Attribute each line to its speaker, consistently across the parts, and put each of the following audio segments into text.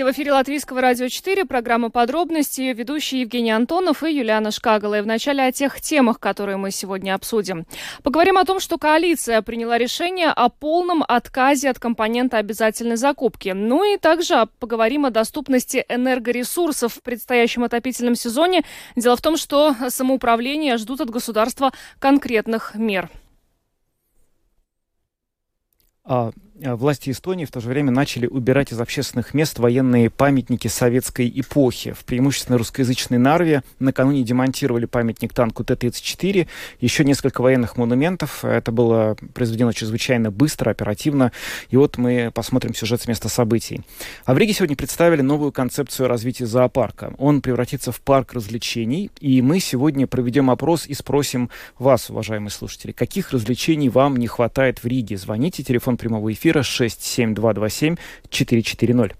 Speaker 1: Здравствуйте, в эфире Латвийского радио 4, программа «Подробности», ведущие Евгений Антонов и Юлиана Шкагала. И вначале о тех темах, которые мы сегодня обсудим. Поговорим о том, что коалиция приняла решение о полном отказе от компонента обязательной закупки. Ну и также поговорим о доступности энергоресурсов в предстоящем отопительном сезоне. Дело в том, что самоуправление ждут от государства конкретных мер.
Speaker 2: А Э, власти Эстонии в то же время начали убирать из общественных мест военные памятники советской эпохи. В преимущественно русскоязычной Нарве накануне демонтировали памятник танку Т-34, еще несколько военных монументов. Это было произведено чрезвычайно быстро, оперативно. И вот мы посмотрим сюжет с места событий. А в Риге сегодня представили новую концепцию развития зоопарка. Он превратится в парк развлечений, и мы сегодня проведем опрос и спросим вас, уважаемые слушатели, каких развлечений вам не хватает в Риге. Звоните, телефон прямого эфира эфира 67227 440.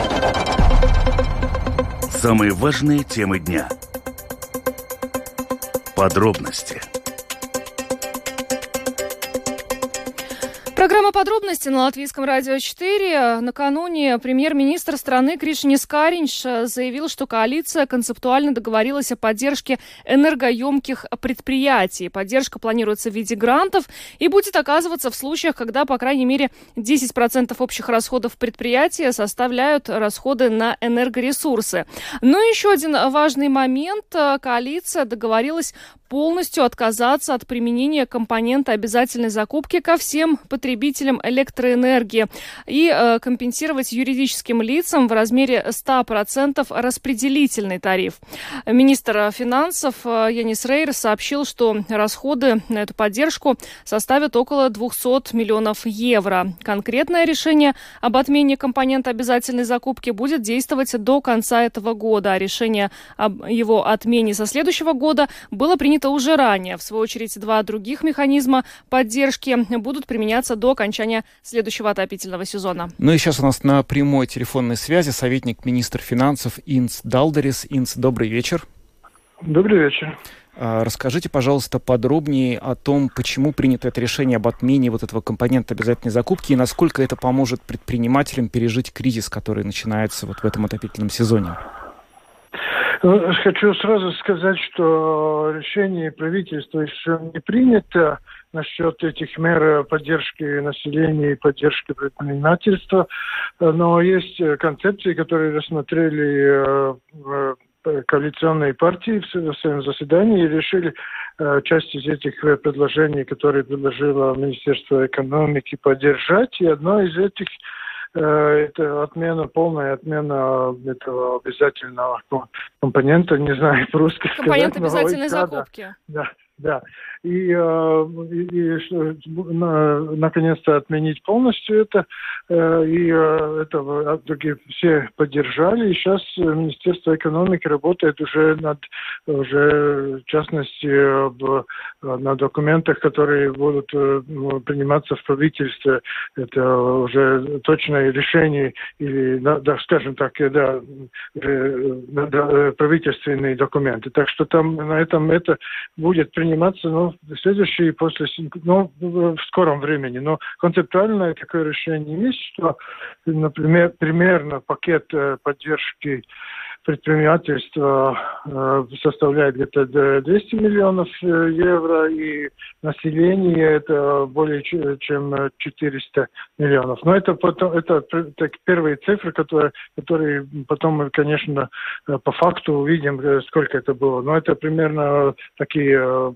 Speaker 3: Самые важные темы дня. Подробности –
Speaker 1: Программа подробности на Латвийском радио 4. Накануне премьер-министр страны Кришни Скаринш заявил, что коалиция концептуально договорилась о поддержке энергоемких предприятий. Поддержка планируется в виде грантов и будет оказываться в случаях, когда, по крайней мере, 10% общих расходов предприятия составляют расходы на энергоресурсы. Но еще один важный момент. Коалиция договорилась полностью отказаться от применения компонента обязательной закупки ко всем потребителям электроэнергии и э, компенсировать юридическим лицам в размере 100% распределительный тариф. Министр финансов э, Янис Рейр сообщил, что расходы на эту поддержку составят около 200 миллионов евро. Конкретное решение об отмене компонента обязательной закупки будет действовать до конца этого года, а решение об его отмене со следующего года было принято принято уже ранее. В свою очередь, два других механизма поддержки будут применяться до окончания следующего отопительного сезона.
Speaker 2: Ну и сейчас у нас на прямой телефонной связи советник министра финансов Инс Далдерис. Инс, добрый вечер.
Speaker 4: Добрый вечер.
Speaker 2: А, расскажите, пожалуйста, подробнее о том, почему принято это решение об отмене вот этого компонента обязательной закупки и насколько это поможет предпринимателям пережить кризис, который начинается вот в этом отопительном сезоне.
Speaker 4: Ну, хочу сразу сказать, что решение правительства еще не принято насчет этих мер поддержки населения и поддержки предпринимательства, но есть концепции, которые рассмотрели э, коалиционные партии в своем заседании и решили э, часть из этих предложений, которые предложило Министерство экономики, поддержать. И одно из этих Э, это отмена, полная отмена этого обязательного компонента, не знаю по-русски
Speaker 1: сказать. Компонент обязательной закупки.
Speaker 4: Да, да и, э, и, и наконец-то отменить полностью это. Э, и э, это все поддержали. И сейчас Министерство экономики работает уже над, уже в частности, на документах, которые будут приниматься в правительстве. Это уже точное решение или, да, скажем так, да, правительственные документы. Так что там на этом это будет приниматься, ну, следующий после, ну, в скором времени. Но концептуальное такое решение есть, что, например, примерно пакет э, поддержки предпринимательство э, составляет где-то 200 миллионов э, евро, и население это более чем 400 миллионов. Но это потом это так, первые цифры, которые, которые потом мы, конечно, э, по факту увидим, сколько это было. Но это примерно такие,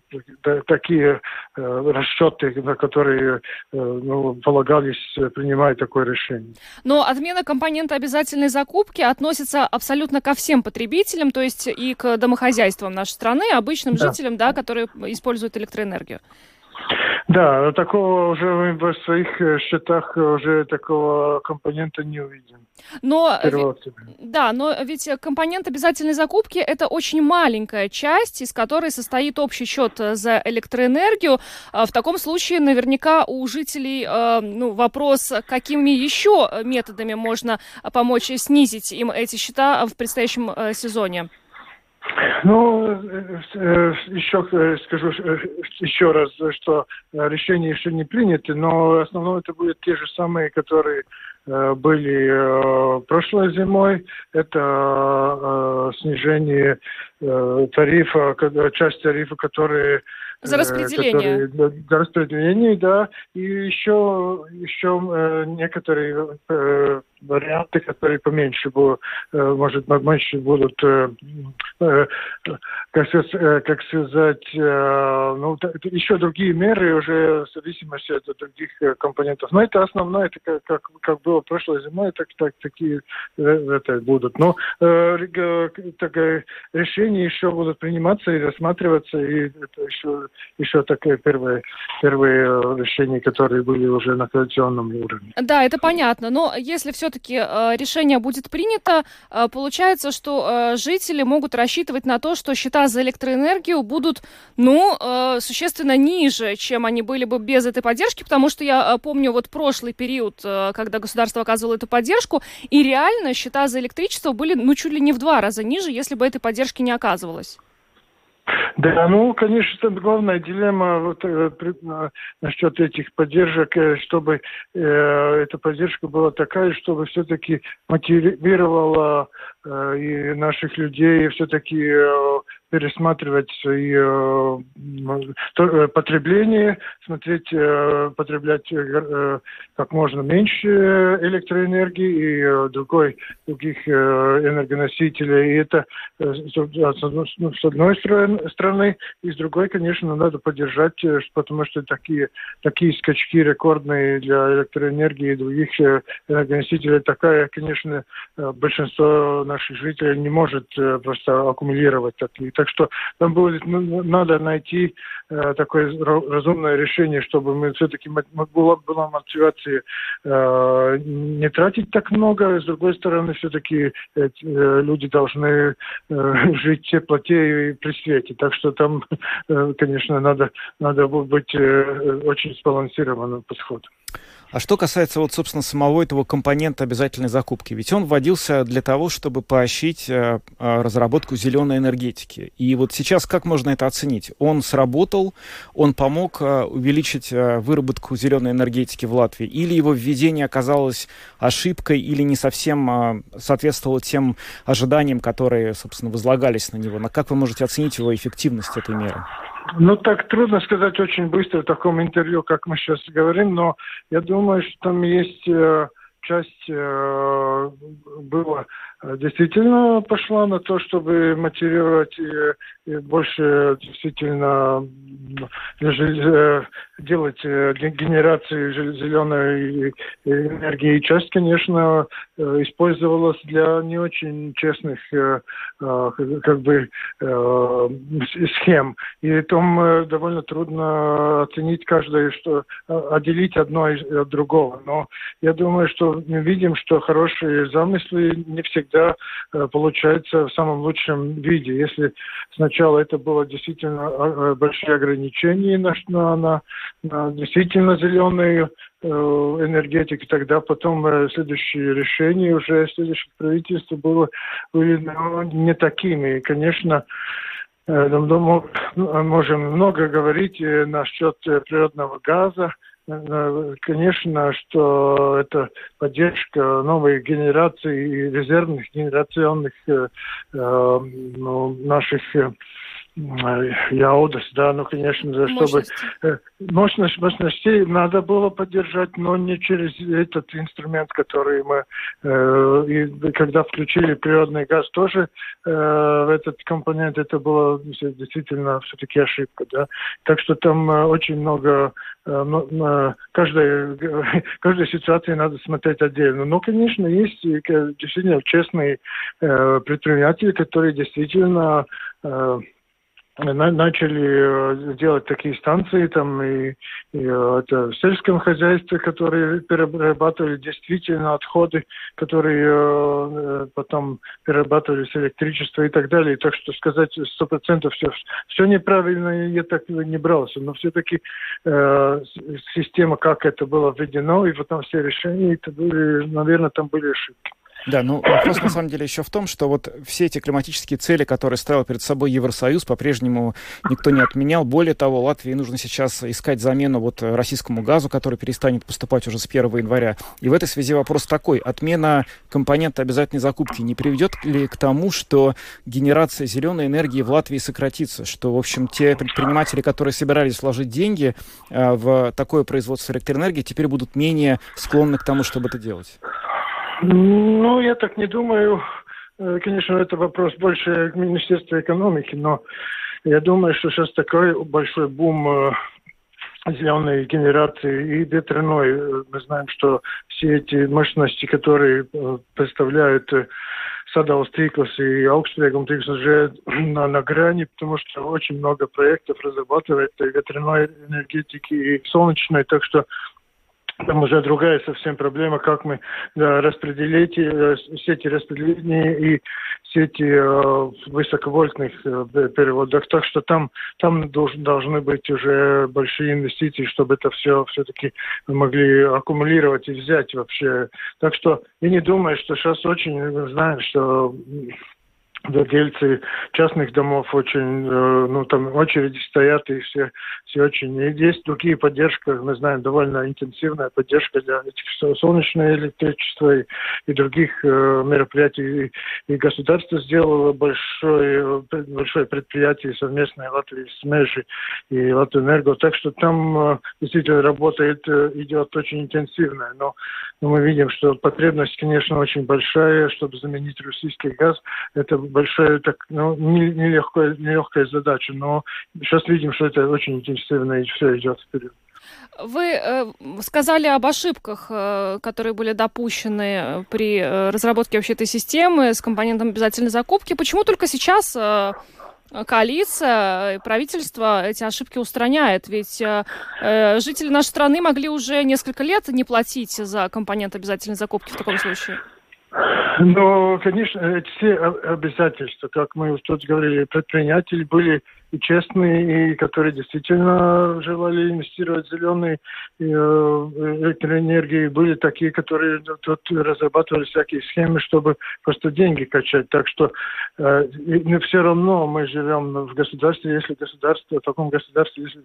Speaker 4: такие расчеты, на которые ну, полагались принимать такое решение.
Speaker 1: Но отмена компонента обязательной закупки относится абсолютно ко всем потребителям, то есть и к домохозяйствам нашей страны, обычным да. жителям, да, которые используют электроэнергию.
Speaker 4: Да, такого уже в своих э, счетах уже такого компонента не увидим.
Speaker 1: Но, да, но ведь компонент обязательной закупки это очень маленькая часть, из которой состоит общий счет э, за электроэнергию. А в таком случае наверняка у жителей э, ну, вопрос, какими еще методами можно помочь снизить им эти счета в предстоящем сезоне.
Speaker 4: Ну, еще скажу еще раз, что решения еще не приняты, но в основном это будут те же самые, которые были прошлой зимой. Это снижение тарифа, часть тарифа, которые
Speaker 1: за распределение.
Speaker 4: Которые, за распределение, да. И еще, еще некоторые варианты, которые поменьше будут, может, меньше будут, как, как сказать, ну, еще другие меры уже в зависимости от других компонентов. Но это основное, это как, как, как было прошлой зимой, так, так такие это будут. Но э, так, решения еще будут приниматься и рассматриваться, и это еще, еще такие первые, первые решения, которые были уже на коалиционном уровне.
Speaker 1: Да, это понятно. Но если все все-таки э, решение будет принято, э, получается, что э, жители могут рассчитывать на то, что счета за электроэнергию будут, ну, существенно ниже, чем они были бы без этой поддержки, потому что я помню вот прошлый период, когда государство оказывало эту поддержку, и реально счета за электричество были, ну, чуть ли не в два раза ниже, если бы этой поддержки не оказывалось.
Speaker 4: Да, ну, конечно, главная дилемма вот, э, насчет этих поддержек, э, чтобы э, эта поддержка была такая, чтобы все-таки мотивировала э, и наших людей все-таки э, пересматривать свои э, э, потребление, смотреть, э, потреблять э, как можно меньше электроэнергии и э, другой, других э, энергоносителей. И это э, ну, с одной стороны, и с другой, конечно, надо поддержать, э, потому что такие, такие скачки рекордные для электроэнергии и других э, энергоносителей, такая, конечно, э, большинство наших жителей не может э, просто аккумулировать такие так что нам будет ну, надо найти э, такое разумное решение, чтобы мы все-таки была, была мотивация э, не тратить так много, с другой стороны, все-таки э, люди должны жить в теплоте и при свете. Так что там, конечно, надо, надо быть очень сбалансированным подходом.
Speaker 2: А что касается вот, собственно, самого этого компонента обязательной закупки, ведь он вводился для того, чтобы поощрить э, э, разработку зеленой энергетики. И вот сейчас как можно это оценить? Он сработал, он помог э, увеличить э, выработку зеленой энергетики в Латвии, или его введение оказалось ошибкой, или не совсем э, соответствовало тем ожиданиям, которые, собственно, возлагались на него? На как вы можете оценить его эффективность этой меры?
Speaker 4: Ну, так трудно сказать очень быстро в таком интервью, как мы сейчас говорим, но я думаю, что там есть э, часть э, была э, действительно пошла на то, чтобы мотивировать и, и больше действительно э, делать э, генерацию зеленой энергии. И часть, конечно, э, использовалась для не очень честных э, как бы схем. И там довольно трудно оценить каждое, что отделить одно от другого. Но я думаю, что мы видим, что хорошие замыслы не всегда получаются в самом лучшем виде. Если сначала это было действительно большие ограничения на, на, на действительно зеленую э, энергетику, тогда потом э, следующие решения уже следующих правительств было, были ну, не такими. И, конечно, э, ну, можем много говорить насчет природного газа, Конечно, что это поддержка новой генерации и резервных генерационных э, ну, наших Яудас, да, ну, конечно, чтобы э, мощность, мощностей надо было поддержать, но не через этот инструмент, который мы, э, и когда включили природный газ тоже э, в этот компонент, это было действительно все-таки ошибка, да. Так что там э, очень много, э, каждой, каждой ситуации надо смотреть отдельно. Но, конечно, есть действительно честные э, предприниматели, которые действительно э, начали э, делать такие станции там и, и э, это в сельском хозяйстве, которые перерабатывали действительно отходы, которые э, потом перерабатывались электричество и так далее. Так что сказать сто процентов все, все неправильно я так не брался, но все-таки э, система, как это было введено, и потом все решения, это были, наверное, там были ошибки.
Speaker 2: Да, ну вопрос на самом деле еще в том, что вот все эти климатические цели, которые ставил перед собой Евросоюз, по-прежнему никто не отменял. Более того, Латвии нужно сейчас искать замену вот российскому газу, который перестанет поступать уже с 1 января. И в этой связи вопрос такой. Отмена компонента обязательной закупки не приведет ли к тому, что генерация зеленой энергии в Латвии сократится? Что, в общем, те предприниматели, которые собирались вложить деньги э, в такое производство электроэнергии, теперь будут менее склонны к тому, чтобы это делать?
Speaker 4: Ну, я так не думаю. Э, конечно, это вопрос больше к Министерству экономики, но я думаю, что сейчас такой большой бум э, зеленой генерации и ветряной. Мы знаем, что все эти мощности, которые э, представляют Садал Стиклас и Аукстрегум Тиклас уже на, на грани, потому что очень много проектов разрабатывает ветряной энергетики, и солнечной, так что там уже другая совсем проблема, как мы да, распределить э, сети распределения и сети э, высоковольтных э, переводов. Так что там, там долж, должны быть уже большие инвестиции, чтобы это все все-таки могли аккумулировать и взять вообще. Так что я не думаю, что сейчас очень знаем, что владельцы частных домов очень, э, ну, там очереди стоят, и все, все очень... И есть другие поддержки, мы знаем, довольно интенсивная поддержка для солнечного электричества и, и других э, мероприятий. И, и государство сделало большое, большое предприятие совместное Латвии с Межи и Латвэнерго, так что там э, действительно работает, э, идет очень интенсивная. Но, но мы видим, что потребность, конечно, очень большая, чтобы заменить российский газ. Это большая, так, ну, нелегкая, нелегкая задача, но сейчас видим, что это очень интенсивно и все идет вперед.
Speaker 1: Вы э, сказали об ошибках, э, которые были допущены э, при э, разработке вообще этой системы с компонентом обязательной закупки. Почему только сейчас э, коалиция, правительство эти ошибки устраняет? Ведь э, э, жители нашей страны могли уже несколько лет не платить за компонент обязательной закупки в таком случае.
Speaker 4: Ну, конечно, все обязательства, как мы тут говорили, предприниматели были и честные, и которые действительно желали инвестировать в зеленые э, электроэнергии. Были такие, которые тут разрабатывали всякие схемы, чтобы просто деньги качать. Так что э, но все равно мы живем в государстве, если государство, в таком государстве, если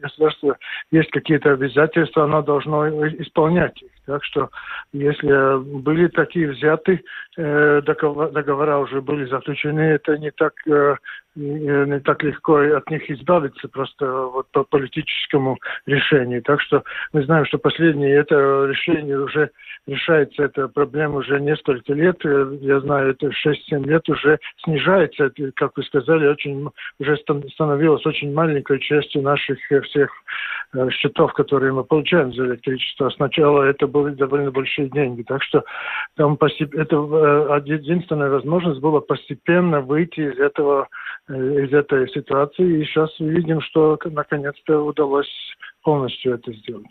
Speaker 4: государство есть какие-то обязательства, оно должно исполнять их. Так что если были такие взяты, э, договора, уже были заключены, это не так э, не так легко от них избавиться просто вот по политическому решению. Так что мы знаем, что последнее это решение уже решается, эта проблема уже несколько лет. Я знаю, это 6-7 лет уже снижается. Это, как вы сказали, очень уже становилось очень маленькой частью наших всех э, счетов, которые мы получаем за электричество. Сначала это были довольно большие деньги. Так что там это э, единственная возможность была постепенно выйти из этого Э, из этой ситуации. И сейчас видим, что наконец-то удалось полностью это сделать.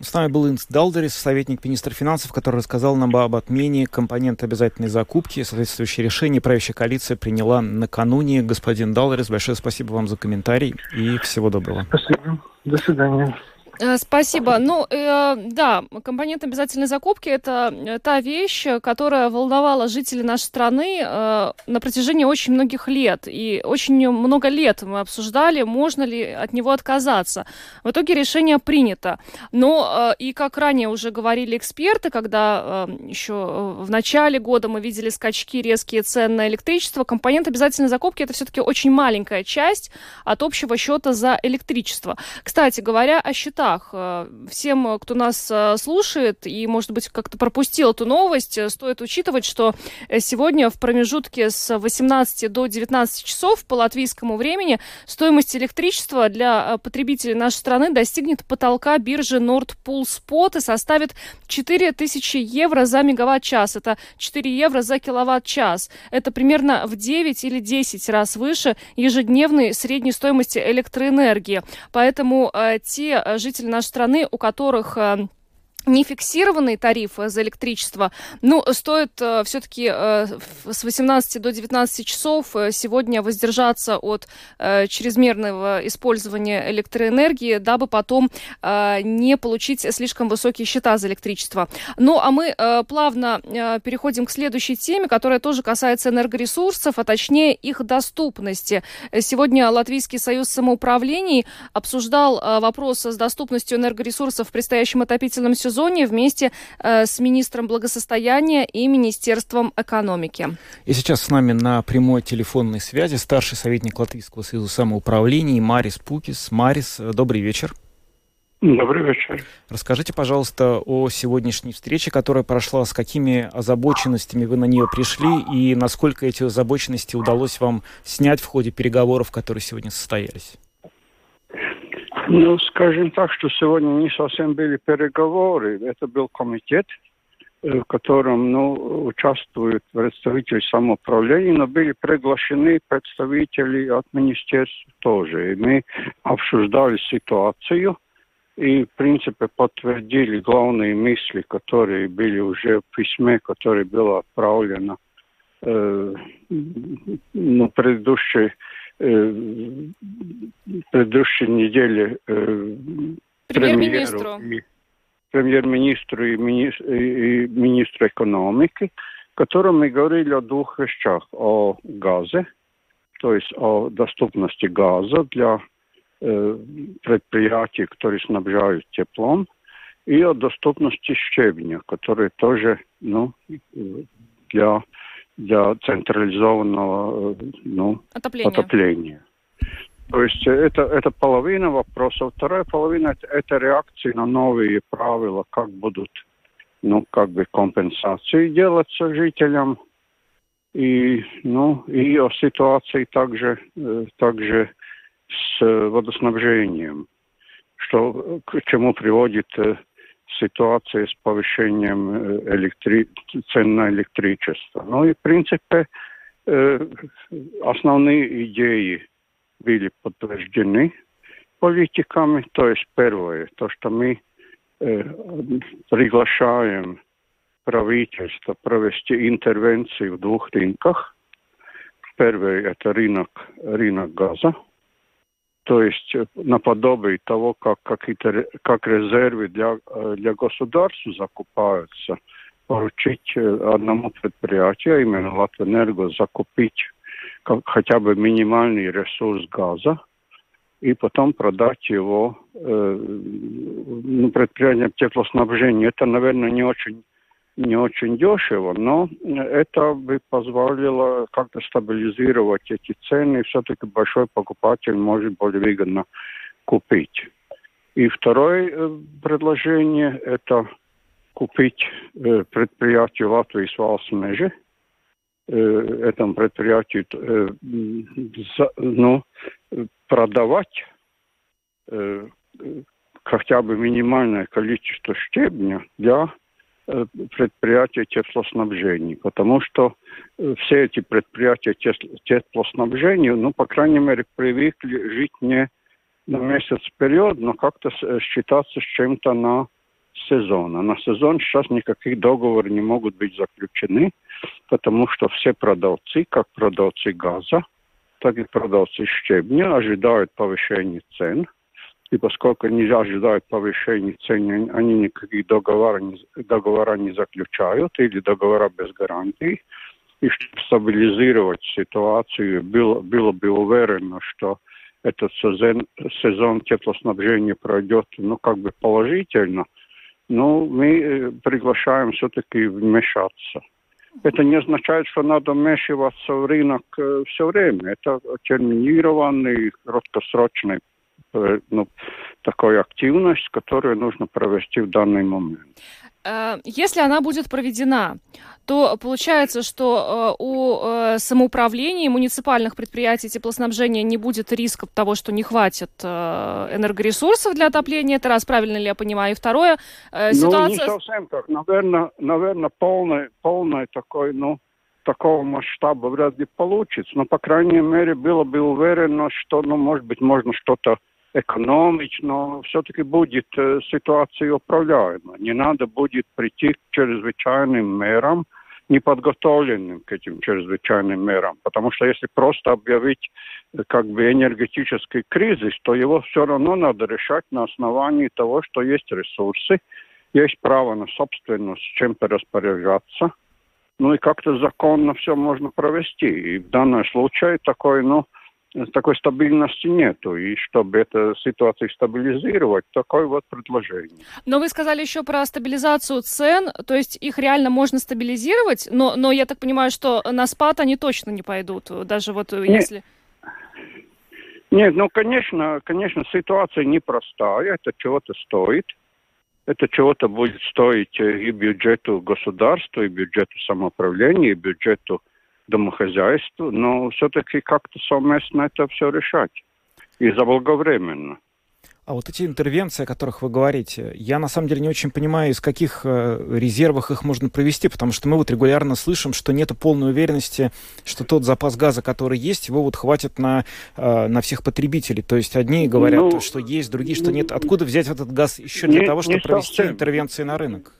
Speaker 2: С нами был Инс Далдерис, советник министра финансов, который рассказал нам об отмене компонента обязательной закупки. Соответствующее решение правящая коалиция приняла накануне. Господин Далдерис, большое спасибо вам за комментарий и всего доброго.
Speaker 4: Спасибо. До свидания.
Speaker 1: Э, спасибо. Ну, э, да, компонент обязательной закупки – это э, та вещь, которая волновала жителей нашей страны э, на протяжении очень многих лет. И очень много лет мы обсуждали, можно ли от него отказаться. В итоге решение принято. Но э, и как ранее уже говорили эксперты, когда э, еще в начале года мы видели скачки, резкие цен на электричество, компонент обязательной закупки – это все-таки очень маленькая часть от общего счета за электричество. Кстати говоря, о счетах местах. Э, всем, кто нас э, слушает и, может быть, как-то пропустил эту новость, э, стоит учитывать, что сегодня в промежутке с 18 до 19 часов по латвийскому времени стоимость электричества для потребителей нашей страны достигнет потолка биржи Nord Pool Spot и составит 4000 евро за мегаватт-час. Это 4 евро за киловатт-час. Это примерно в 9 или 10 раз выше ежедневной средней стоимости электроэнергии. Поэтому э, те жители жители нашей страны, у которых э, нефиксированный тариф за электричество, ну, стоит э, все-таки э, с 18 до 19 часов э, сегодня воздержаться от э, чрезмерного использования электроэнергии, дабы потом э, не получить слишком высокие счета за электричество. Ну, а мы э, плавно э, переходим к следующей теме, которая тоже касается энергоресурсов, а точнее их доступности. Сегодня Латвийский союз самоуправлений обсуждал э, вопрос с доступностью энергоресурсов в предстоящем отопительном сезоне сезоне вместе э, с министром благосостояния и Министерством экономики.
Speaker 2: И сейчас с нами на прямой телефонной связи старший советник Латвийского союза самоуправления Марис Пукис. Марис, э, добрый вечер.
Speaker 5: Добрый вечер.
Speaker 2: Расскажите, пожалуйста, о сегодняшней встрече, которая прошла, с какими озабоченностями вы на нее пришли и насколько эти озабоченности удалось вам снять в ходе переговоров, которые сегодня состоялись?
Speaker 5: Ну, скажем так, что сегодня не совсем были переговоры. Это был комитет, э, в котором ну, участвуют представители самоуправления, но были приглашены представители от министерства тоже. И мы обсуждали ситуацию и, в принципе, подтвердили главные мысли, которые были уже в письме, которое было отправлено э, ну, предыдущей предыдущей неделе
Speaker 1: э, премьер-министру
Speaker 5: премьер-министру и, мини, и министру экономики, которым мы говорили о двух вещах. О газе, то есть о доступности газа для э, предприятий, которые снабжают теплом, и о доступности щебня, который тоже ну, для для централизованного ну, отопления. отопления. То есть это, это половина вопроса. Вторая половина это, это реакции на новые правила, как будут ну, как бы компенсации делаться жителям. И, ну, и о ситуации также, э, также с водоснабжением, что к чему приводит э, ситуации с повышением электри... цен на электричество. Ну и, в принципе, основные идеи были подтверждены политиками. То есть первое, то, что мы приглашаем правительство провести интервенции в двух рынках. Первый – это рынок, рынок газа – то есть э, наподобие того, как какие-то как резервы для, э, для государства закупаются, поручить э, одному предприятию, именно Латвэнерго, закупить хотя бы минимальный ресурс газа и потом продать его э, ну, предприятиям теплоснабжения. Это, наверное, не очень не очень дешево, но это бы позволило как-то стабилизировать эти цены, и все-таки большой покупатель может более выгодно купить. И второе э, предложение – это купить э, предприятие Латвии с Валсмежи, э, этому предприятию ну, продавать хотя бы минимальное количество щебня для предприятия теплоснабжения, потому что э, все эти предприятия теплоснабжения, ну, по крайней мере, привыкли жить не на месяц вперед, но как-то э, считаться с чем-то на сезон. А на сезон сейчас никаких договоров не могут быть заключены, потому что все продавцы, как продавцы газа, так и продавцы щебня, ожидают повышения цен. И поскольку нельзя ждать повышения цен, они никаких договора не, договора не заключают или договора без гарантий. И чтобы стабилизировать ситуацию, было, было бы уверено, что этот сезон, сезон теплоснабжения пройдет, ну, как бы положительно, но мы э, приглашаем все-таки вмешаться. Это не означает, что надо вмешиваться в рынок э, все время. Это терминированный, краткосрочный ну, такой активность, которую нужно провести в данный момент.
Speaker 1: Э, если она будет проведена, то получается, что э, у самоуправления муниципальных предприятий теплоснабжения не будет риска того, что не хватит энергоресурсов для отопления. Это раз, правильно ли я понимаю? И второе,
Speaker 5: ситуация... Ну, не совсем так. Наверное, наверное полный, полный такой, ну, такого масштаба вряд ли получится. Но, по крайней мере, было бы уверено, что, ну, может быть, можно что-то экономить, но все-таки будет ситуация управляема. Не надо будет прийти к чрезвычайным мерам, неподготовленным к этим чрезвычайным мерам. Потому что если просто объявить э, как бы энергетический кризис, то его все равно надо решать на основании того, что есть ресурсы, есть право на собственность, чем-то распоряжаться. Ну и как-то законно все можно провести. И в данном случае такой, ну, такой стабильности нету. И чтобы эту ситуацию стабилизировать, такое вот предложение.
Speaker 1: Но вы сказали еще про стабилизацию цен, то есть их реально можно стабилизировать, но, но я так понимаю, что на спад они точно не пойдут, даже вот Нет. если...
Speaker 5: Нет, ну, конечно, конечно, ситуация непростая, это чего-то стоит. Это чего-то будет стоить и бюджету государства, и бюджету самоуправления, и бюджету домохозяйству, но все-таки как-то совместно это все решать. И заблаговременно.
Speaker 2: А вот эти интервенции, о которых вы говорите, я на самом деле не очень понимаю, из каких э, резервов их можно провести, потому что мы вот регулярно слышим, что нет полной уверенности, что тот запас газа, который есть, его вот хватит на, э, на всех потребителей. То есть одни говорят, ну, что есть, другие, что нет. Откуда взять этот газ еще для не, того, чтобы провести совсем. интервенции на рынок?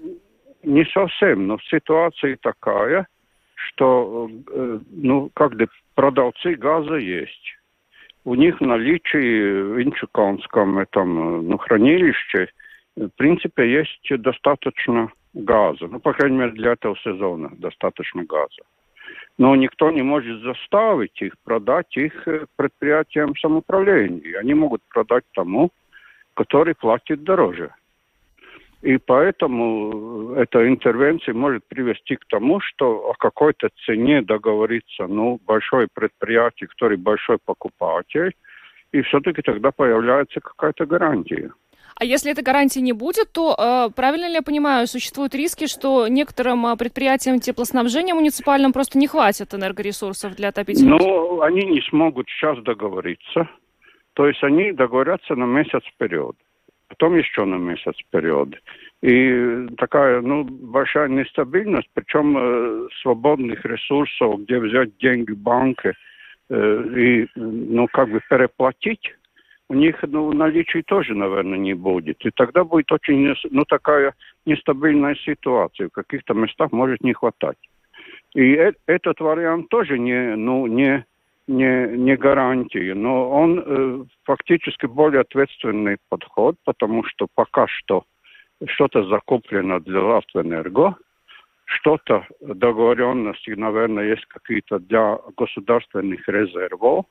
Speaker 5: Не совсем, но ситуация такая, что э, ну, как бы продавцы газа есть. У них в наличии в Инчуканском этом ну, хранилище в принципе есть достаточно газа. Ну, по крайней мере, для этого сезона достаточно газа. Но никто не может заставить их продать их э, предприятиям самоуправления. Они могут продать тому, который платит дороже. И поэтому эта интервенция может привести к тому, что о какой-то цене договорится ну, большое предприятие, который большой покупатель, и все-таки тогда появляется какая-то гарантия.
Speaker 1: А если этой гарантии не будет, то э, правильно ли я понимаю, существуют риски, что некоторым э, предприятиям теплоснабжения муниципальным просто не хватит энергоресурсов для отопительных?
Speaker 5: Ну, они не смогут сейчас договориться. То есть они договорятся на месяц вперед потом еще на месяц вперед. И такая, ну, большая нестабильность, причем э, свободных ресурсов, где взять деньги банке э, и, ну, как бы переплатить, у них, ну, наличий тоже, наверное, не будет. И тогда будет очень, ну, такая нестабильная ситуация. В каких-то местах может не хватать. И э этот вариант тоже не, ну, не, не, не гарантии, но он э, фактически более ответственный подход, потому что пока что что-то закуплено для Латвэнерго, что-то договоренности, наверное, есть какие-то для государственных резервов,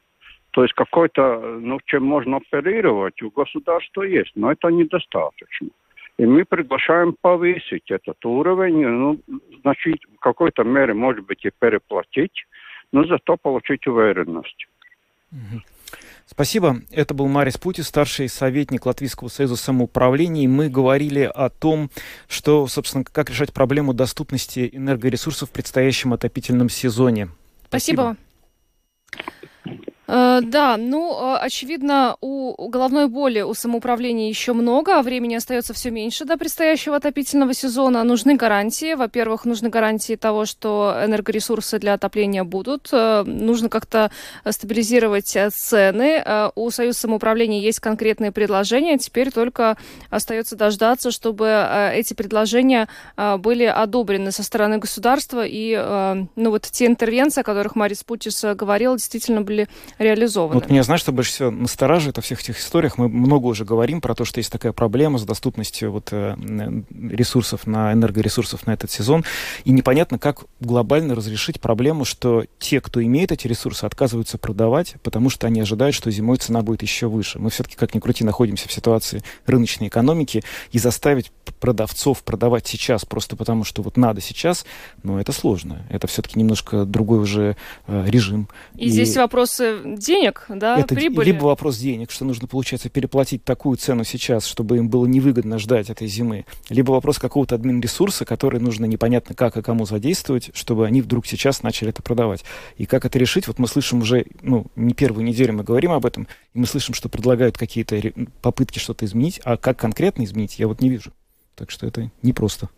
Speaker 5: то есть какой-то, ну, чем можно оперировать, у государства есть, но это недостаточно. И мы приглашаем повысить этот уровень, ну, значит, в какой-то мере, может быть, и переплатить, но зато получить уверенность.
Speaker 2: Спасибо. Это был Марис Пути, старший советник Латвийского союза самоуправления. И мы говорили о том, что, собственно, как решать проблему доступности энергоресурсов в предстоящем отопительном сезоне.
Speaker 1: Спасибо. Спасибо. Э, да, ну, э, очевидно, у головной боли у самоуправления еще много, а времени остается все меньше до предстоящего отопительного сезона. Нужны гарантии. Во-первых, нужны гарантии того, что энергоресурсы для отопления будут. Э, нужно как-то стабилизировать цены. У Союза самоуправления есть конкретные предложения. Теперь только остается дождаться, чтобы эти предложения были одобрены со стороны государства. И, ну, вот те интервенции, о которых Марис Путис говорил, действительно были реализованы.
Speaker 2: Вот меня, знаешь, что больше всего настораживает во всех этих историях? Мы много уже говорим про то, что есть такая проблема с доступностью вот, э, ресурсов на энергоресурсов на этот сезон. И непонятно, как глобально разрешить проблему, что те, кто имеет эти ресурсы, отказываются продавать, потому что они ожидают, что зимой цена будет еще выше. Мы все-таки, как ни крути, находимся в ситуации рыночной экономики, и заставить продавцов продавать сейчас просто потому, что вот надо сейчас, ну, это сложно. Это все-таки немножко другой уже э, режим.
Speaker 1: И, и здесь вопросы денег, да,
Speaker 2: это прибыли? Либо вопрос денег, что нужно, получается, переплатить такую цену сейчас, чтобы им было невыгодно ждать этой зимы, либо вопрос какого-то админ-ресурса, который нужно непонятно как и кому задействовать, чтобы они вдруг сейчас начали это продавать. И как это решить? Вот мы слышим уже, ну, не первую неделю мы говорим об этом, и мы слышим, что предлагают какие-то попытки что-то изменить, а как конкретно изменить, я вот не вижу. Так что это непросто.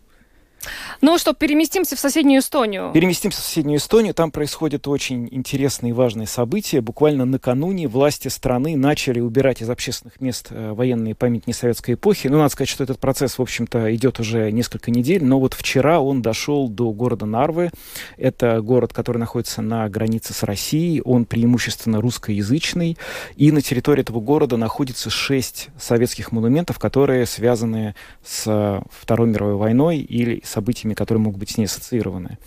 Speaker 1: Ну что, переместимся в соседнюю Эстонию.
Speaker 2: Переместимся в соседнюю Эстонию. Там происходят очень интересные и важные события. Буквально накануне власти страны начали убирать из общественных мест э, военные памятники советской эпохи. Ну, надо сказать, что этот процесс, в общем-то, идет уже несколько недель. Но вот вчера он дошел до города Нарвы. Это город, который находится на границе с Россией. Он преимущественно русскоязычный. И на территории этого города находится шесть советских монументов, которые связаны с Второй мировой войной или событиями, которые могут быть с ней ассоциированы.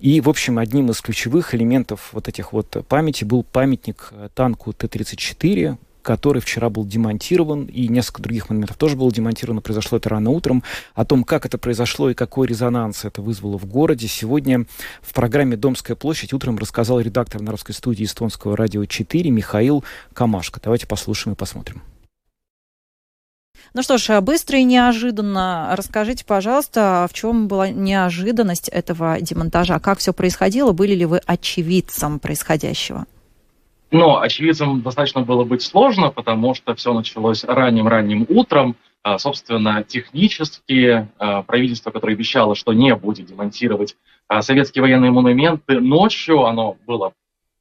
Speaker 2: И, в общем, одним из ключевых элементов вот этих вот памяти был памятник э, танку Т-34, который вчера был демонтирован, и несколько других моментов тоже было демонтировано. Произошло это рано утром. О том, как это произошло и какой резонанс это вызвало в городе, сегодня в программе «Домская площадь» утром рассказал редактор Народской студии эстонского радио 4 Михаил Камашко. Давайте послушаем и посмотрим.
Speaker 6: Ну что ж, быстро и неожиданно расскажите, пожалуйста, в чем была неожиданность этого демонтажа? Как все происходило? Были ли вы очевидцем происходящего?
Speaker 7: Но очевидцем достаточно было быть сложно, потому что все началось ранним-ранним утром. А, собственно, технически а, правительство, которое обещало, что не будет демонтировать а, советские военные монументы, ночью оно было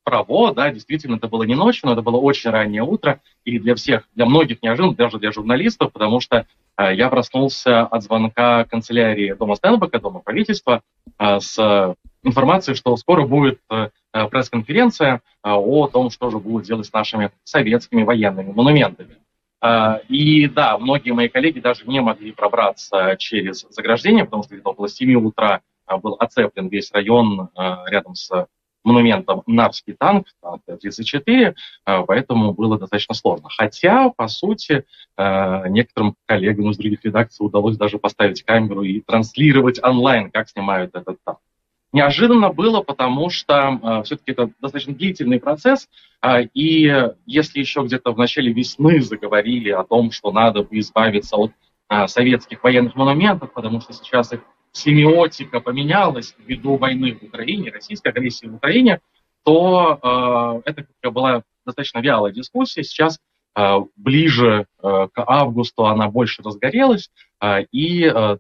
Speaker 7: право, да, действительно, это было не ночью, но это было очень раннее утро, и для всех, для многих неожиданно, даже для журналистов, потому что э, я проснулся от звонка канцелярии Дома Стенбека, Дома правительства, э, с информацией, что скоро будет э, пресс-конференция о том, что же будут делать с нашими советскими военными монументами. И да, многие мои коллеги даже не могли пробраться через заграждение, потому что где-то около 7 утра был оцеплен весь район рядом с монументом Нарвский танк, танк Т-34, э, поэтому было достаточно сложно. Хотя, по сути, э, некоторым коллегам из других редакций удалось даже поставить камеру и транслировать онлайн, как снимают этот танк. Неожиданно было, потому что э, все-таки это достаточно длительный процесс, э, и если еще где-то в начале весны заговорили о том, что надо избавиться от э, советских военных монументов, потому что сейчас их семиотика поменялась ввиду войны в Украине, российской агрессии в Украине, то э, это была достаточно вялая дискуссия. Сейчас э, ближе э, к августу она больше разгорелась, э, и э, в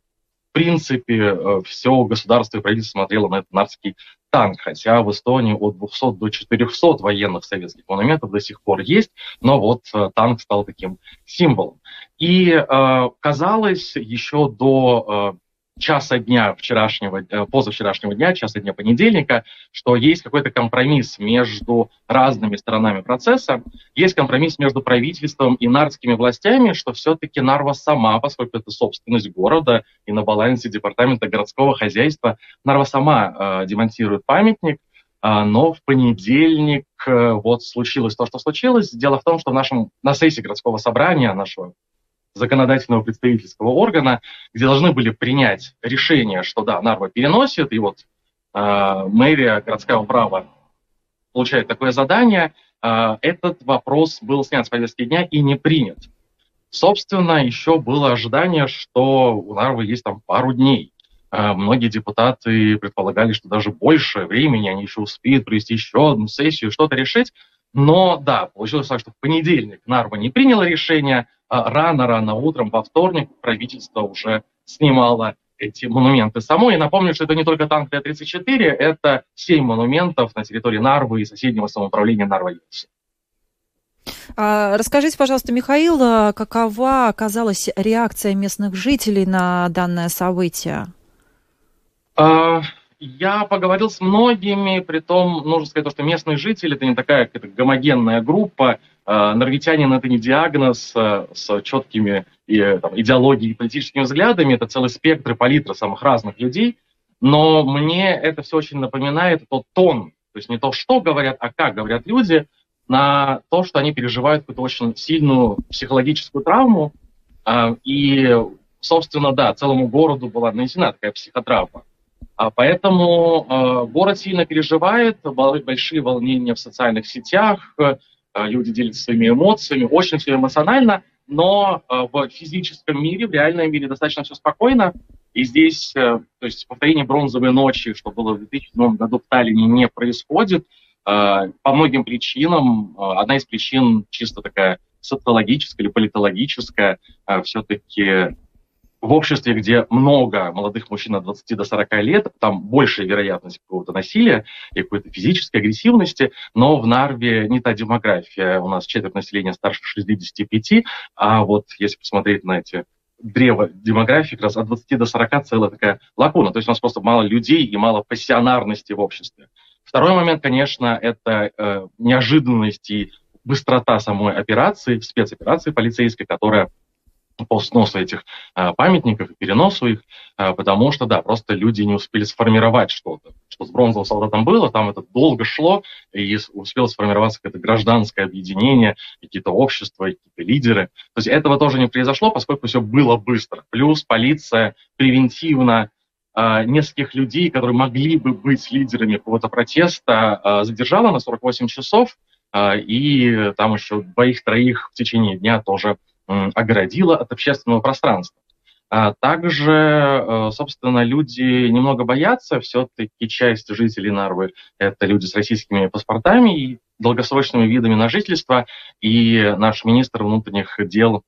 Speaker 7: принципе э, все государство и правительство смотрело на этот нарский танк, хотя в Эстонии от 200 до 400 военных советских монументов до сих пор есть, но вот э, танк стал таким символом. И э, казалось еще до э, часа дня вчерашнего, э, позавчерашнего дня, часа дня понедельника, что есть какой-то компромисс между разными сторонами процесса, есть компромисс между правительством и нарскими властями, что все-таки Нарва сама, поскольку это собственность города и на балансе департамента городского хозяйства, Нарва сама э, демонтирует памятник, э, но в понедельник э, вот случилось то, что случилось. Дело в том, что в нашем, на сессии городского собрания нашего законодательного представительского органа, где должны были принять решение, что да, Нарва переносит, и вот э, мэрия, городская управа получает такое задание, э, этот вопрос был снят с повестки дня и не принят. Собственно, еще было ожидание, что у Нарвы есть там пару дней. Э, многие депутаты предполагали, что даже больше времени они еще успеют провести еще одну сессию, что-то решить. Но да, получилось так, что в понедельник Нарва не приняла решение, рано-рано утром во вторник правительство уже снимало эти монументы само. И напомню, что это не только танк Т-34, это семь монументов на территории Нарвы и соседнего самоуправления Нарва-Юнис.
Speaker 6: А, расскажите, пожалуйста, Михаил, а какова оказалась реакция местных жителей на данное событие?
Speaker 7: А, Я поговорил с многими, при том, нужно сказать, что местные жители, это не такая гомогенная группа, э, норвитянин это не диагноз э, с четкими и, там, идеологией и политическими взглядами, это целый спектр и палитра самых разных людей, но мне это все очень напоминает тот тон, то есть не то, что говорят, а как говорят люди, на то, что они переживают какую-то очень сильную психологическую травму, э, и, собственно, да, целому городу была нанесена такая психотравма. А поэтому город сильно переживает, большие волнения в социальных сетях, люди делятся своими эмоциями, очень все эмоционально, но э, в физическом мире, в реальном мире достаточно все спокойно. И здесь, э, то есть повторение бронзовой ночи, что было в 2007 году в Таллине, не происходит э, по многим причинам. Э, одна из причин чисто такая социологическая или политологическая, э, все-таки в обществе, где много молодых мужчин от 20 до 40 лет, там большая вероятность какого-то насилия и какой-то физической агрессивности, но в Нарве не та демография. У нас четверть населения старше 65, а вот если посмотреть на эти древо демографии, как раз от 20 до 40 целая такая лакуна. То есть у нас просто мало людей и мало пассионарности в обществе. Второй момент, конечно, это э, неожиданность и быстрота самой операции, спецоперации полицейской, которая по сносу этих а, памятников и переносу их, а, потому что, да, просто люди не успели сформировать что-то. Что с бронзовым солдатом было, там это долго шло, и успело сформироваться какое-то гражданское объединение, какие-то общества, какие-то лидеры. То есть этого тоже не произошло, поскольку все было быстро. Плюс полиция превентивно а, нескольких людей, которые могли бы быть лидерами какого-то протеста, задержала на 48 часов, и там еще двоих-троих в течение дня тоже огородила от общественного пространства. А также, э, собственно, люди немного боятся, все-таки часть жителей Нарвы – это люди с российскими паспортами и долгосрочными видами на жительство, и наш министр внутренних дел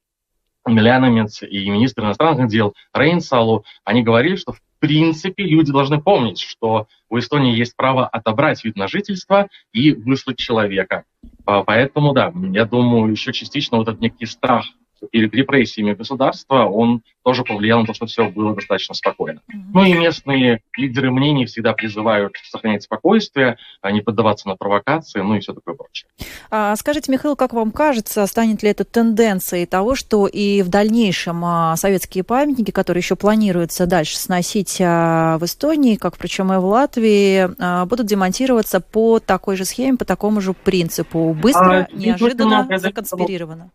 Speaker 7: Миляномец и министр иностранных дел Рейнсалу, они говорили, что в принципе люди должны помнить, что у Эстонии есть право отобрать вид на жительство и выслать человека. Поэтому, да, я думаю, еще частично вот этот некий страх перед репрессиями государства, он тоже повлиял на то, что все было достаточно спокойно. Mm-hmm. Ну и местные лидеры мнений всегда призывают сохранять спокойствие, а не поддаваться на провокации, ну и все такое прочее.
Speaker 6: А, скажите, Михаил, как вам кажется, станет ли это тенденцией того, что и в дальнейшем а, советские памятники, которые еще планируется дальше сносить а, в Эстонии, как, причем и в Латвии, будут демонтироваться по такой же схеме, по такому же принципу, быстро, а, неожиданно, законспирированно?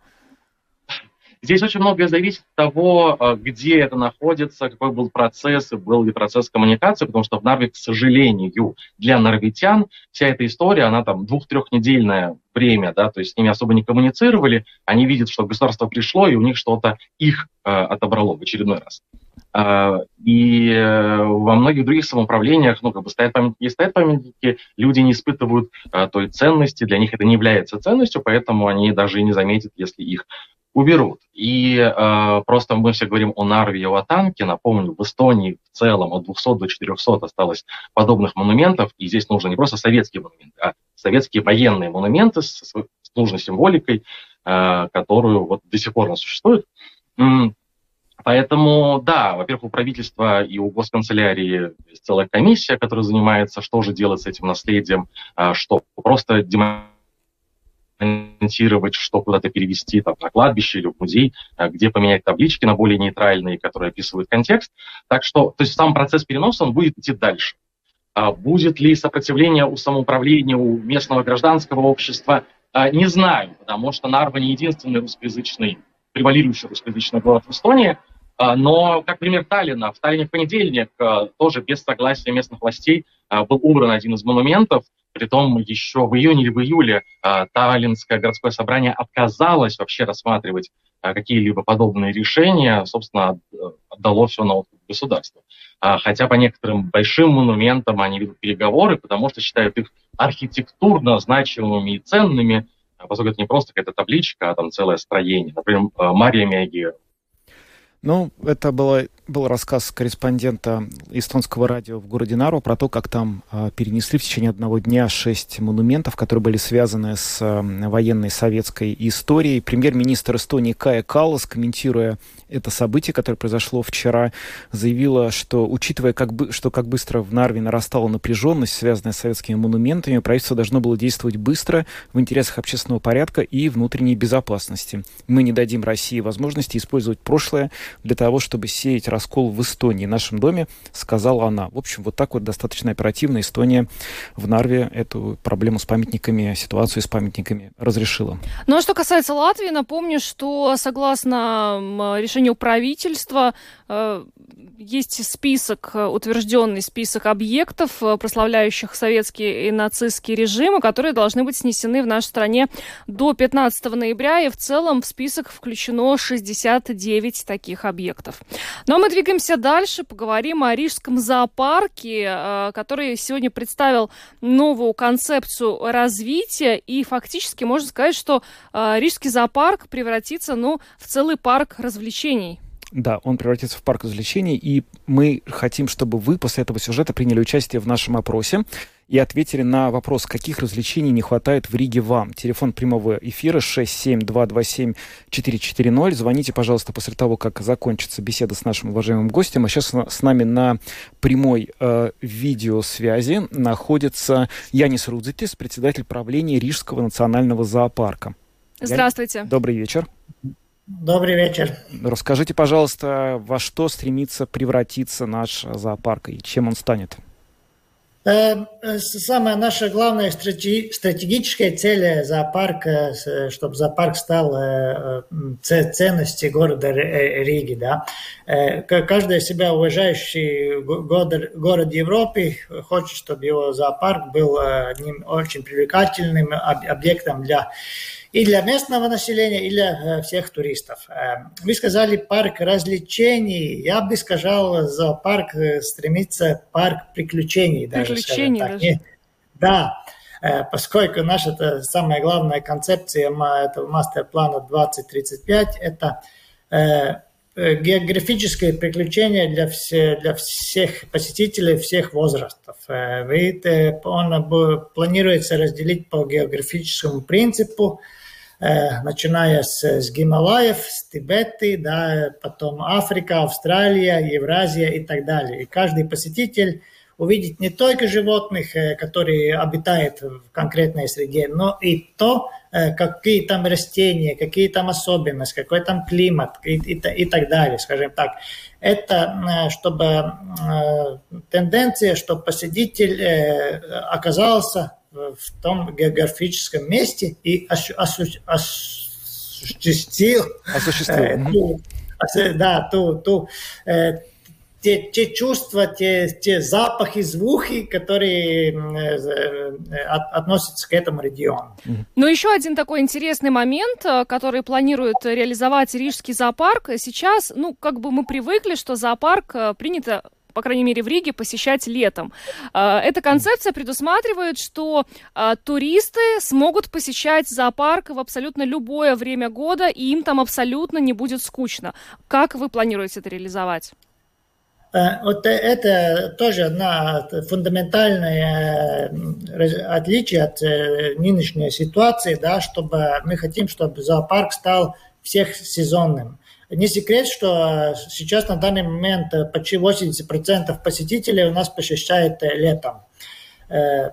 Speaker 7: Здесь очень многое зависит от того, э, где это находится, какой был процесс и был ли процесс коммуникации, потому что в Нарве, к сожалению, для нарвитян вся эта история, она там двух-трехнедельное время, да, то есть с ними особо не коммуницировали, они видят, что государство пришло, и у них что-то их э, отобрало в очередной раз. Э, и э, во многих других самоуправлениях, ну, как бы стоят памятники, стоят памятники, люди не испытывают той ценности, для них это не является ценностью, поэтому они даже и не заметят, если их уберут. И э, просто мы все говорим о Нарве и о Танке. Напомню, в Эстонии в целом от 200 до 400 осталось подобных монументов. И здесь нужно не просто советские монументы, а советские военные монументы с, с нужной символикой, э, которую вот до сих пор не существует. Поэтому, да, во-первых, у правительства и у госканцелярии есть целая комиссия, которая занимается, что же делать с этим наследием, э, что просто демонстрировать ориентировать, что куда-то перевести там, на кладбище или в музей, э, где поменять таблички на более нейтральные, которые описывают контекст. Так что то есть сам процесс переноса он будет идти дальше. А будет ли сопротивление у самоуправления, у местного гражданского общества, а, не знаю, потому что Нарва не единственный русскоязычный, превалирующий русскоязычный город в Эстонии, но, как пример Таллина, в Таллине в понедельник а, тоже без согласия местных властей был убран один из монументов, Притом еще в июне или в июле Таллинское городское собрание отказалось вообще рассматривать какие-либо подобные решения, собственно, отдало все на откуп государства. А, хотя по некоторым большим монументам они ведут переговоры, потому что считают их архитектурно значимыми и ценными, поскольку это не просто какая-то табличка, а там целое строение. Например, Мария Миагия
Speaker 2: ну, это была был рассказ корреспондента эстонского радио в городе Нару про то, как там э, перенесли в течение одного дня шесть монументов, которые были связаны с э, военной советской историей. Премьер-министр Эстонии Кая Каллас, комментируя это событие, которое произошло вчера, заявила, что, учитывая, как бы, что как быстро в Нарве нарастала напряженность, связанная с советскими монументами, правительство должно было действовать быстро в интересах общественного порядка и внутренней безопасности. Мы не дадим России возможности использовать прошлое для того, чтобы сеять раскол в Эстонии, нашем доме, сказала она. В общем, вот так вот достаточно оперативно Эстония в Нарве эту проблему с памятниками, ситуацию с памятниками разрешила.
Speaker 1: Ну а что касается Латвии, напомню, что согласно решению правительства э, есть список, утвержденный список объектов, э, прославляющих советские и нацистские режимы, которые должны быть снесены в нашей стране до 15 ноября, и в целом в список включено 69 таких объектов. Но мы двигаемся дальше, поговорим о Рижском зоопарке, э, который сегодня представил новую концепцию развития, и фактически можно сказать, что э, Рижский зоопарк превратится ну, в целый парк развлечений.
Speaker 2: Да, он превратится в парк развлечений, и мы хотим, чтобы вы после этого сюжета приняли участие в нашем опросе и ответили на вопрос, каких развлечений не хватает в Риге вам. Телефон прямого эфира 67227-440. Звоните, пожалуйста, после того, как закончится беседа с нашим уважаемым гостем. А сейчас с нами на прямой э, видеосвязи находится Янис Рудзитис, председатель правления Рижского национального зоопарка.
Speaker 1: Здравствуйте.
Speaker 2: Я... Добрый вечер.
Speaker 8: Добрый вечер.
Speaker 2: Расскажите, пожалуйста, во что стремится превратиться наш зоопарк и чем он станет?
Speaker 8: Э, э, самая наша главная стратегическая цель зоопарка, чтобы зоопарк стал э, ценностью города Риги. Да? Каждый себя уважающий город Европы хочет, чтобы его зоопарк был одним очень привлекательным объектом для и для местного населения, и для э, всех туристов. Э, вы сказали парк развлечений. Я бы сказал, зоопарк э, стремится парк приключений.
Speaker 1: Приключений даже. даже.
Speaker 8: Да, поскольку наша это самая главная концепция этого мастер-плана 2035 это географическое приключение для, все, для всех посетителей всех возрастов. Он планируется разделить по географическому принципу. Э, начиная с, с Гималаев, с Тибета, да, потом Африка, Австралия, Евразия и так далее. И каждый посетитель увидит не только животных, э, которые обитают в конкретной среде, но и то, э, какие там растения, какие там особенности, какой там климат и, и, и так далее, скажем так. Это чтобы тенденция, чтобы посетитель оказался в том географическом месте и осуществил, осуществил. Э, да, ту, ту, э, те, те чувства, те, те запахи, звуки, которые э, от, относятся к этому региону.
Speaker 1: Но еще один такой интересный момент, который планирует реализовать Рижский зоопарк. Сейчас, ну, как бы мы привыкли, что зоопарк принято по крайней мере, в Риге посещать летом. А, эта концепция предусматривает, что а, туристы смогут посещать зоопарк в абсолютно любое время года, и им там абсолютно не будет скучно. Как вы планируете это реализовать?
Speaker 8: Э, вот это тоже одна фундаментальное э, отличие от э, нынешней ситуации, да, чтобы мы хотим, чтобы зоопарк стал всех сезонным. Не секрет, что сейчас на данный момент почти 80% посетителей у нас посещает летом. Э,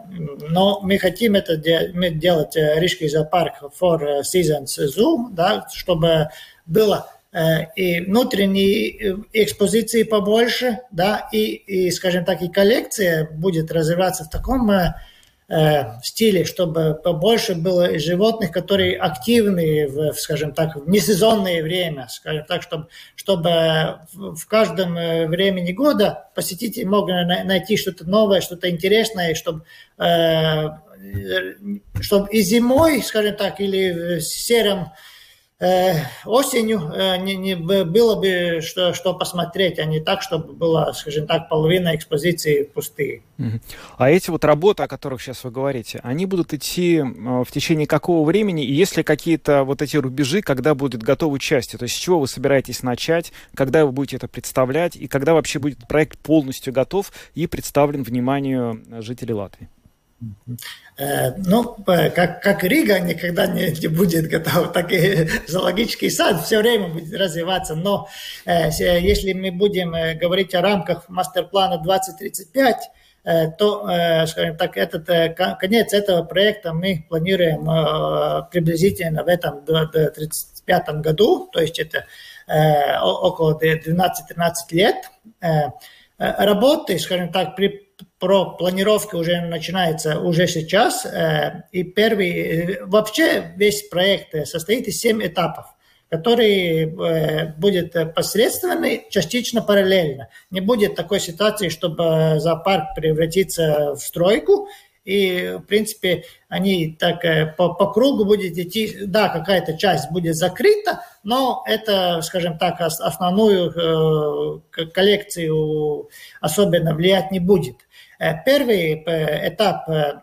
Speaker 8: но мы хотим это делать э, Рижский зоопарк for Seasons Zoo, да, чтобы было э, и внутренние экспозиции побольше, да, и, и, скажем так, и коллекция будет развиваться в таком Э, стиле, чтобы побольше было животных, которые активны, в, скажем так, в несезонное время, скажем так, чтобы, чтобы в каждом э, времени года посетитель мог найти что-то новое, что-то интересное, чтобы, э, чтобы и зимой, скажем так, или в сером э, осенью э, не, не, было бы что, что посмотреть, а не так, чтобы было, скажем так, половина экспозиции пустые.
Speaker 2: А эти вот работы, о которых сейчас вы говорите, они будут идти э, в течение какого времени? И есть ли какие-то вот эти рубежи, когда будет готовы части? То есть с чего вы собираетесь начать, когда вы будете это представлять, и когда вообще будет проект полностью готов и представлен вниманию жителей Латвии?
Speaker 8: Э, ну, как, как Рига никогда не, не будет готов, так и зоологический сад все время будет развиваться. Но э, если мы будем э, говорить о рамках мастер-плана 2035, то, скажем так, этот, конец этого проекта мы планируем приблизительно в этом 2035 году, то есть это около 12-13 лет. Работы, скажем так, при про планировки уже начинается уже сейчас. Э, и первый, э, вообще весь проект э, состоит из семь этапов который будет посредственный, частично параллельно. Не будет такой ситуации, чтобы зоопарк превратится в стройку, и, в принципе, они так по, по кругу будет идти, да, какая-то часть будет закрыта, но это, скажем так, основную коллекцию особенно влиять не будет. Э, первый э, этап, э,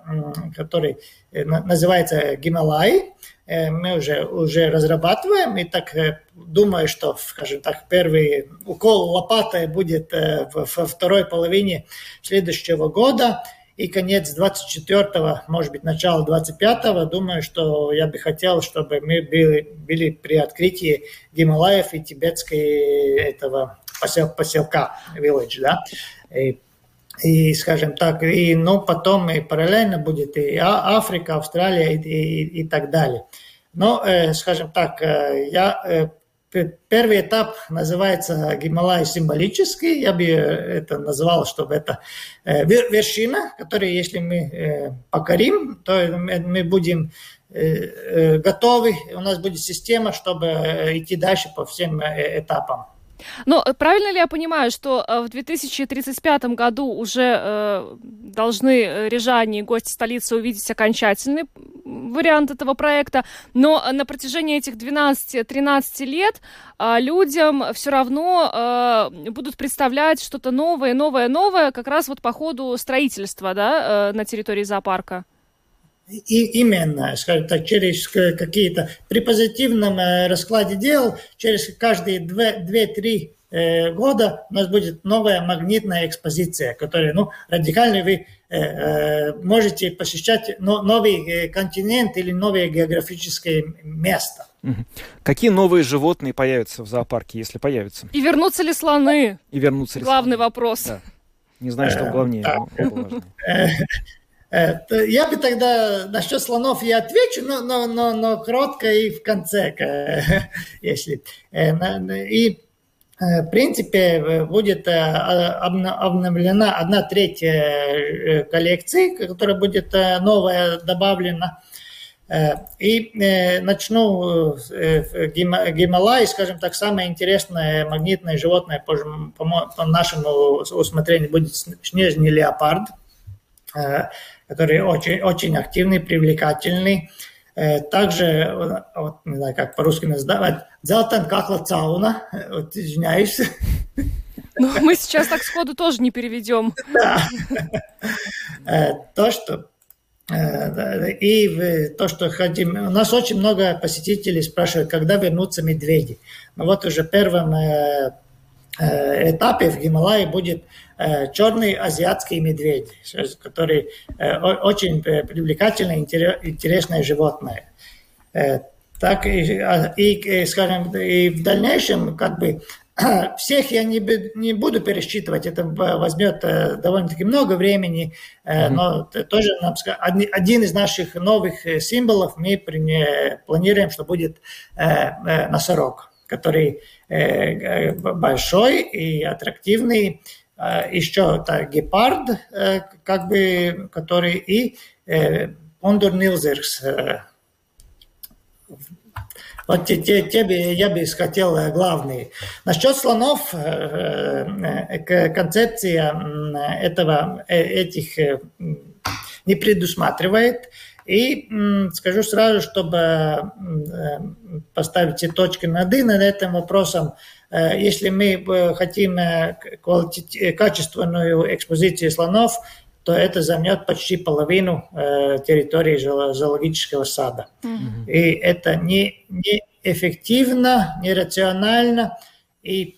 Speaker 8: который называется Гималай, мы уже, уже разрабатываем, и так думаю, что, скажем так, первый укол лопатой будет во второй половине следующего года, и конец 24-го, может быть, начало 25-го, думаю, что я бы хотел, чтобы мы были, были при открытии Гималаев и тибетской этого посел, поселка, village, да, и и, скажем так, и, ну, потом и параллельно будет и а, Африка, Австралия и, и, и так далее. Но, э, скажем так, э, я э, Первый этап называется Гималай символический. Я бы это назвал, чтобы это вершина, которую, если мы покорим, то мы будем готовы, у нас будет система, чтобы идти дальше по всем этапам.
Speaker 1: Но э, правильно ли я понимаю, что э, в 2035 году уже э, должны э, рижане и гости столицы увидеть окончательный вариант этого проекта, но на протяжении этих 12-13 лет э, людям все равно э, будут представлять что-то новое, новое, новое, как раз вот по ходу строительства да, э, на территории зоопарка?
Speaker 8: И именно, скажем так, через какие-то при позитивном э, раскладе дел, через каждые 2-3 э, года у нас будет новая магнитная экспозиция, которая, ну, радикально вы э, можете посещать новый континент или новое географическое место.
Speaker 2: Какие новые животные появятся в зоопарке, если появятся?
Speaker 1: И вернутся ли слоны?
Speaker 2: И вернутся ли
Speaker 1: Главный слоны? вопрос. Да.
Speaker 2: Не знаю, что главнее.
Speaker 8: Э, я бы тогда насчет слонов я отвечу, но, но, но, но кротко и в конце, если. Э, и э, в принципе, будет обновлена одна треть коллекции, которая будет новая добавлена. И начну Гималай, скажем так, самое интересное магнитное животное, по нашему усмотрению, будет снежный леопард который очень, очень активный, привлекательный. Э, также, вот, не знаю, как по-русски называть, Зелтан Какла Цауна, вот, извиняюсь.
Speaker 1: Ну, мы сейчас так сходу тоже не переведем. Да.
Speaker 8: Э, то, что э, и то, что хотим... У нас очень много посетителей спрашивают, когда вернутся медведи. Но вот уже первым этапе в Гималае будет Э, черный азиатский медведь, который э, очень привлекательное, интересное животное. Э, так и, а, и, скажем, и в дальнейшем, как бы, всех я не, не буду пересчитывать, это возьмет довольно-таки много времени, mm-hmm. но тоже нам, один из наших новых символов мы планируем, что будет носорог, который большой и аттрактивный, Э, еще это гепард, э, как бы, который и Пондур э, Нилзерс. Вот те, те, тебе я бы хотел главный. Насчет слонов, концепция этого, этих не предусматривает. И скажу сразу, чтобы поставить все точки над «и» над этим вопросом, если мы хотим качественную экспозицию слонов, то это займет почти половину э, территории зоологического сада. Mm-hmm. И это не, не эффективно, нерационально и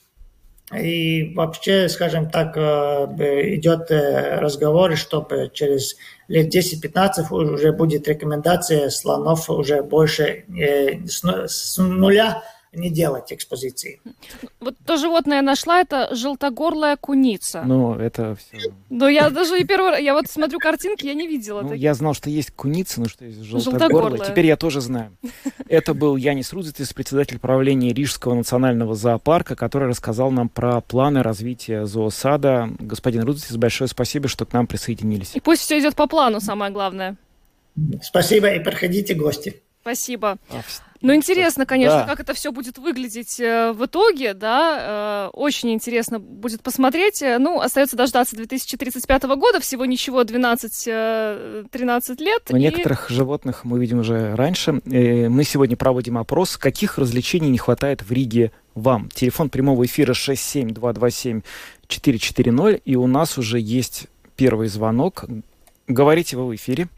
Speaker 8: и вообще, скажем так, э, идет э, разговор, чтобы через лет 10-15 уже будет рекомендация слонов уже больше э, с нуля не делать экспозиции.
Speaker 1: Вот то животное я нашла, это желтогорлая куница.
Speaker 2: Ну, это все.
Speaker 1: Но я даже и первый я вот смотрю картинки, я не видела.
Speaker 2: Ну, я знал, что есть куница, но что есть желтогорлая. желтогорлая. Теперь я тоже знаю. Это был Янис Рудзитис, председатель правления Рижского национального зоопарка, который рассказал нам про планы развития зоосада. Господин Рудзитис, большое спасибо, что к нам присоединились.
Speaker 1: И пусть все идет по плану, самое главное.
Speaker 8: Спасибо и приходите гости.
Speaker 1: Спасибо. Ну, интересно, конечно, да. как это все будет выглядеть э, в итоге, да, э, очень интересно будет посмотреть. Э, ну, остается дождаться 2035 года, всего ничего, 12-13 лет.
Speaker 2: Но и... некоторых животных мы видим уже раньше. Мы сегодня проводим опрос, каких развлечений не хватает в Риге вам. Телефон прямого эфира 67227-440, и у нас уже есть первый звонок. Говорите вы в эфире.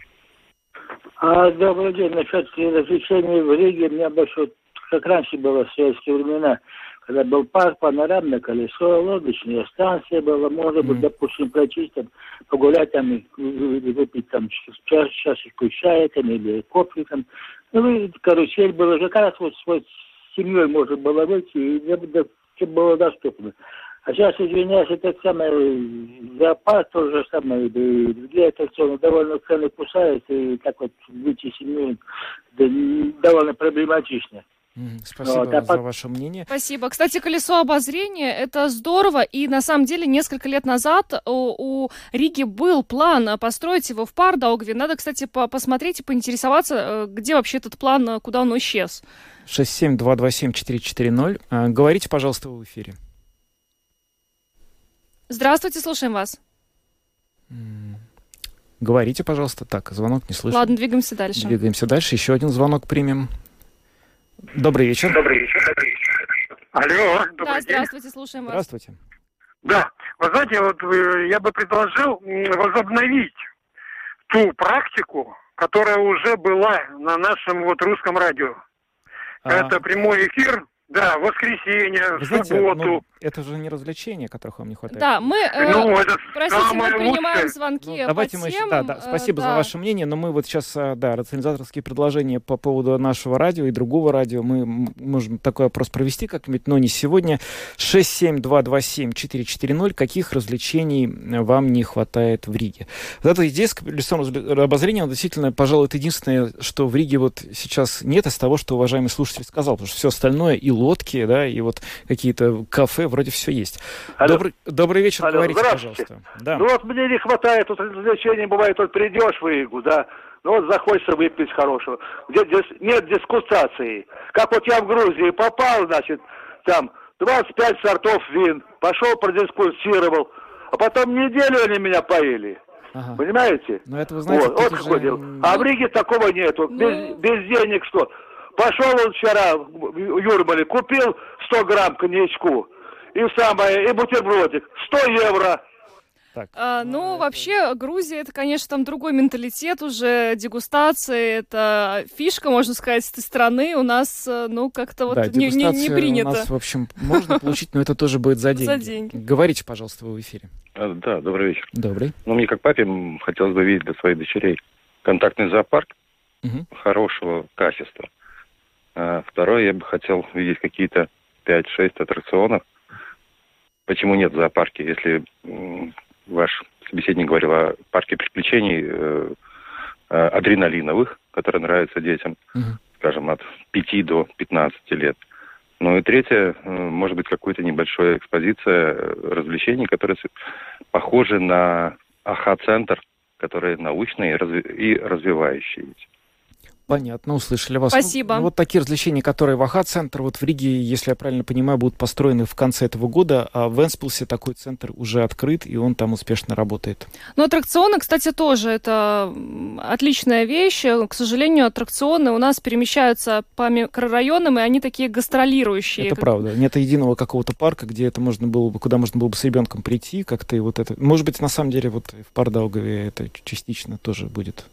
Speaker 9: А, добрый день. Насчет развлечений в Риге, у меня больше, как раньше было в советские времена, когда был парк, панорамное колесо, лодочная станция была, можно было, допустим, там, погулять там, и выпить там чаш, чашечку чая там, или кофе там. Ну, и карусель была, как раз вот с семьей можно было выйти, и все было доступно. А сейчас, извиняюсь, это самое, зоопарк тоже самое, и другие аттракционы довольно цены кусаются, и так вот выйти семью да, довольно проблематично.
Speaker 2: Спасибо вот, а за ваше мнение.
Speaker 1: Спасибо. Кстати, колесо обозрения это здорово. И на самом деле несколько лет назад у, у Риги был план построить его в Пардаугве. Надо, кстати, по посмотреть и поинтересоваться, э, где вообще этот план, куда он исчез.
Speaker 2: 67227-440. А, говорите, пожалуйста, в эфире.
Speaker 1: Здравствуйте, слушаем вас.
Speaker 2: Говорите, пожалуйста. Так, звонок не слышно.
Speaker 1: Ладно, двигаемся дальше.
Speaker 2: Двигаемся дальше. Еще один звонок примем. Добрый вечер.
Speaker 10: Добрый вечер. Алло,
Speaker 1: добрый Да, здравствуйте, слушаем вас.
Speaker 2: Здравствуйте.
Speaker 10: Да, вы знаете, вот э, я бы предложил возобновить ту практику, которая уже была на нашем вот русском радио. А... Это прямой эфир да, воскресенье, Вы знаете, субботу. Ну,
Speaker 2: это же не развлечения, которых вам не хватает.
Speaker 1: Да, мы, э, ну, это простите, мы принимаем звонки ну,
Speaker 2: давайте
Speaker 1: по
Speaker 2: мы,
Speaker 1: тем,
Speaker 2: да, да, спасибо э, да. за ваше мнение, но мы вот сейчас, э, да, рационализаторские предложения по поводу нашего радио и другого радио, мы можем такой опрос провести как-нибудь, но не сегодня. 67227-440, каких развлечений вам не хватает в Риге? Вот эта идея с колесом обозрения, действительно, пожалуй, это единственное, что в Риге вот сейчас нет из того, что уважаемый слушатель сказал, потому что все остальное и лодки, да, и вот какие-то кафе, вроде все есть.
Speaker 10: Алло.
Speaker 2: Добрый, добрый вечер,
Speaker 10: Алло,
Speaker 2: говорите, пожалуйста.
Speaker 10: Да. Ну вот мне не хватает, тут развлечений бывает, вот придешь в Ригу, да, ну вот захочется выпить хорошего. Где, здесь нет дискутации. Как вот я в Грузии попал, значит, там 25 сортов вин, пошел, продискутировал, а потом неделю они меня поили. Ага. Понимаете?
Speaker 2: Но это, вы знаете,
Speaker 10: вот, вот уже... дело. А в Риге такого нету. Ну... Без, без денег что? Пошел он вчера в Юрмале, купил 100 грамм коньячку и самое, и бутербродик. 100 евро.
Speaker 1: Так. А, ну, вообще, Грузия, это, конечно, там другой менталитет уже, дегустация, это фишка, можно сказать, этой страны. У нас, э, ну, как-то вот
Speaker 2: да,
Speaker 1: не, не, не принято.
Speaker 2: у нас, в общем, можно получить, но это тоже будет за деньги.
Speaker 1: За деньги.
Speaker 2: Говорите, пожалуйста, вы в эфире.
Speaker 11: А, да, добрый вечер.
Speaker 2: Добрый.
Speaker 11: Ну, мне как папе хотелось бы видеть для своих дочерей контактный зоопарк угу. хорошего качества. А второе, я бы хотел видеть какие-то 5-6 аттракционов. Почему нет в зоопарке, если ваш собеседник говорил о парке приключений э, э, адреналиновых, которые нравятся детям, угу. скажем, от 5 до 15 лет. Ну и третье, э, может быть, какая-то небольшая экспозиция развлечений, которые похожи на АХА-центр, которые научные и развивающиеся.
Speaker 2: Понятно, услышали вас.
Speaker 1: Спасибо.
Speaker 2: Ну, вот такие развлечения, которые в АХА-центр, вот в Риге, если я правильно понимаю, будут построены в конце этого года, а в Энспилсе такой центр уже открыт, и он там успешно работает.
Speaker 1: Ну, аттракционы, кстати, тоже это отличная вещь. К сожалению, аттракционы у нас перемещаются по микрорайонам, и они такие гастролирующие.
Speaker 2: Это правда. Нет единого какого-то парка, где это можно было бы, куда можно было бы с ребенком прийти, как-то и вот это. Может быть, на самом деле, вот в Пардаугове это частично тоже будет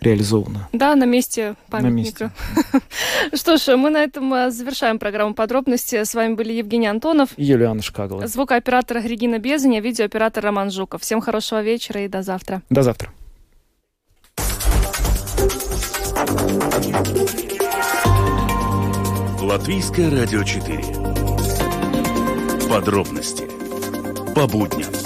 Speaker 2: реализовано.
Speaker 1: Да, на месте памятника. На месте. Что ж, мы на этом э, завершаем программу подробности. С вами были Евгений Антонов
Speaker 2: и Юлиана Шкагла.
Speaker 1: Звукооператор Регина Безаня, видеооператор Роман Жуков. Всем хорошего вечера и до завтра.
Speaker 2: До завтра.
Speaker 3: Латвийское радио 4. Подробности по будням.